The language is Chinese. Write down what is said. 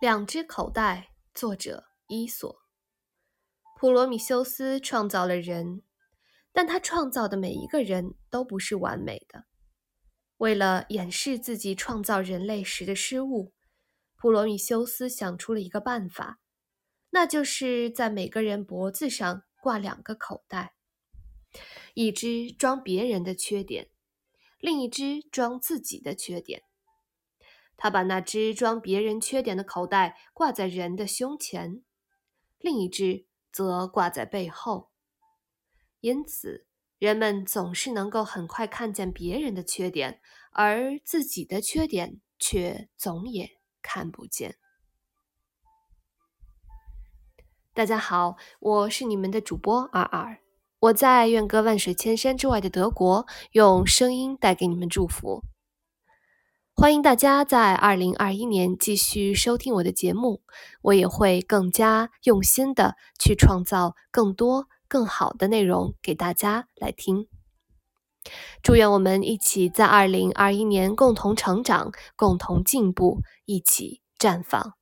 两只口袋，作者伊索。普罗米修斯创造了人，但他创造的每一个人都不是完美的。为了掩饰自己创造人类时的失误，普罗米修斯想出了一个办法，那就是在每个人脖子上挂两个口袋，一只装别人的缺点，另一只装自己的缺点。他把那只装别人缺点的口袋挂在人的胸前，另一只则挂在背后。因此，人们总是能够很快看见别人的缺点，而自己的缺点却总也看不见。大家好，我是你们的主播尔尔，我在远隔万水千山之外的德国，用声音带给你们祝福。欢迎大家在二零二一年继续收听我的节目，我也会更加用心的去创造更多更好的内容给大家来听。祝愿我们一起在二零二一年共同成长，共同进步，一起绽放。